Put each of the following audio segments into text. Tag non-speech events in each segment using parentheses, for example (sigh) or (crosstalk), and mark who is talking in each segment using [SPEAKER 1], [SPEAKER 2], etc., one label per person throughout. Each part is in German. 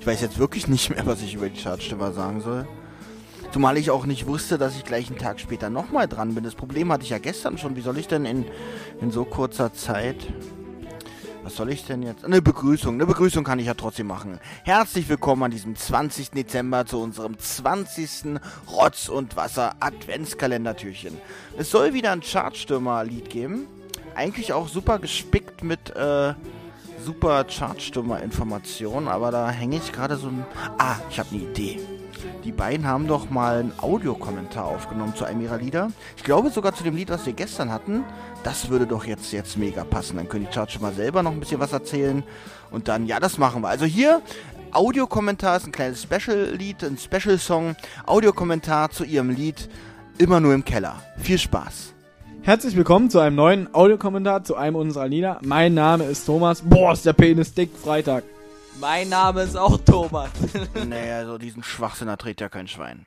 [SPEAKER 1] Ich, weiß jetzt wirklich nicht mehr, was ich über die Chartstimmer sagen soll. Zumal ich auch nicht wusste, dass ich gleich einen Tag später nochmal dran bin. Das Problem hatte ich ja gestern schon. Wie soll ich denn in, in so kurzer Zeit... Was soll ich denn jetzt? Eine Begrüßung. Eine Begrüßung kann ich ja trotzdem machen. Herzlich willkommen an diesem 20. Dezember zu unserem 20. Rotz- und Wasser-Adventskalendertürchen. Es soll wieder ein Chartstürmer-Lied geben. Eigentlich auch super gespickt mit äh, super Chartstürmer-Informationen, aber da hänge ich gerade so ein... Ah, ich habe eine Idee. Die beiden haben doch mal einen Audiokommentar aufgenommen zu einem ihrer Lieder. Ich glaube sogar zu dem Lied, was wir gestern hatten. Das würde doch jetzt, jetzt mega passen. Dann können die Charts mal selber noch ein bisschen was erzählen. Und dann, ja, das machen wir. Also hier, Audiokommentar ist ein kleines Special-Lied, ein Special-Song. Audiokommentar zu ihrem Lied Immer nur im Keller. Viel Spaß.
[SPEAKER 2] Herzlich willkommen zu einem neuen Audiokommentar zu einem unserer Lieder. Mein Name ist Thomas. Boah, ist der Penis dick. Freitag.
[SPEAKER 3] Mein Name ist auch Thomas. (laughs)
[SPEAKER 1] naja, so diesen Schwachsinn erträgt ja kein Schwein.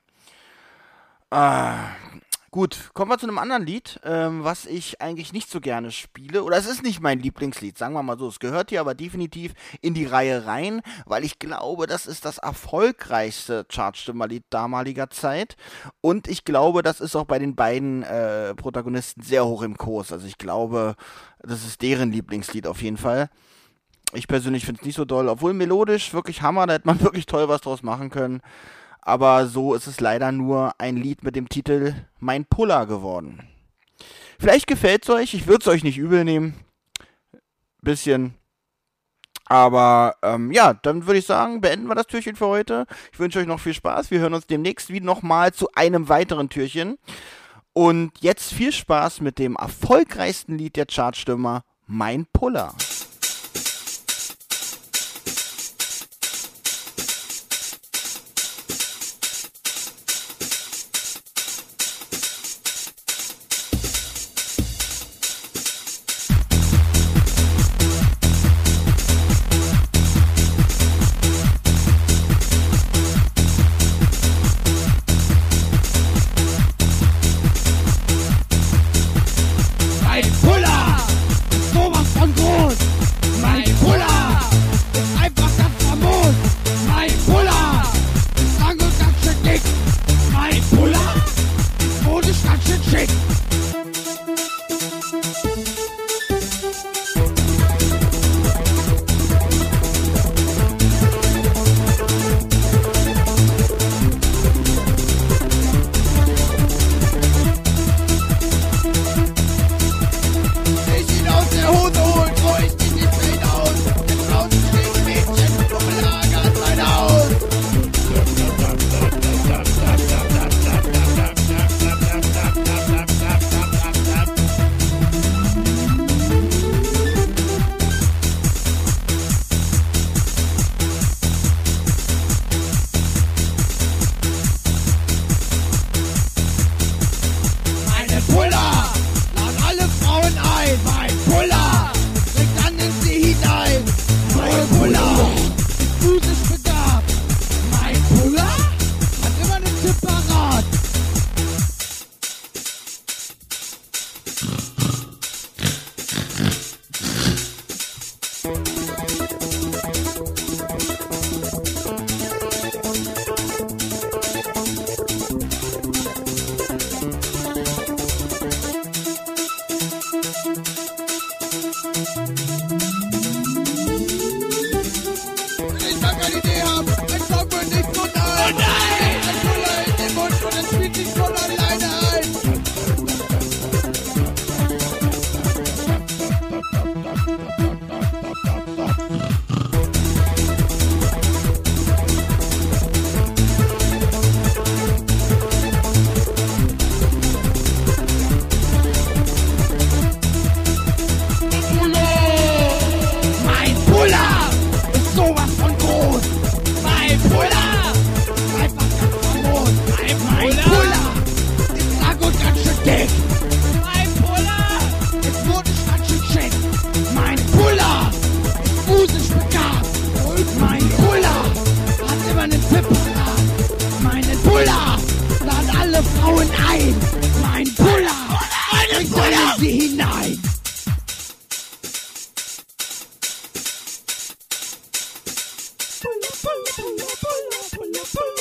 [SPEAKER 1] Ah, gut, kommen wir zu einem anderen Lied, ähm, was ich eigentlich nicht so gerne spiele. Oder es ist nicht mein Lieblingslied, sagen wir mal so. Es gehört hier aber definitiv in die Reihe rein, weil ich glaube, das ist das erfolgreichste Chartstimmerlied damaliger Zeit. Und ich glaube, das ist auch bei den beiden äh, Protagonisten sehr hoch im Kurs. Also ich glaube, das ist deren Lieblingslied auf jeden Fall. Ich persönlich finde es nicht so doll, obwohl melodisch wirklich Hammer, da hätte man (laughs) wirklich toll was draus machen können. Aber so ist es leider nur ein Lied mit dem Titel Mein Puller geworden. Vielleicht gefällt es euch, ich würde es euch nicht übel nehmen. Bisschen. Aber ähm, ja, dann würde ich sagen, beenden wir das Türchen für heute. Ich wünsche euch noch viel Spaß. Wir hören uns demnächst wieder nochmal zu einem weiteren Türchen. Und jetzt viel Spaß mit dem erfolgreichsten Lied der Chartstimmer, Mein Puller.
[SPEAKER 4] meinen Puller, lad alle Frauen ein, mein Puller, Meine Puller. sie hinein. Puller, Puller, Puller, Puller, Puller.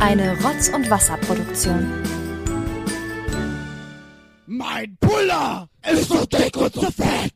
[SPEAKER 5] Eine Rotz- und Wasserproduktion.
[SPEAKER 4] Mein Puller ist zu dick und zu fett.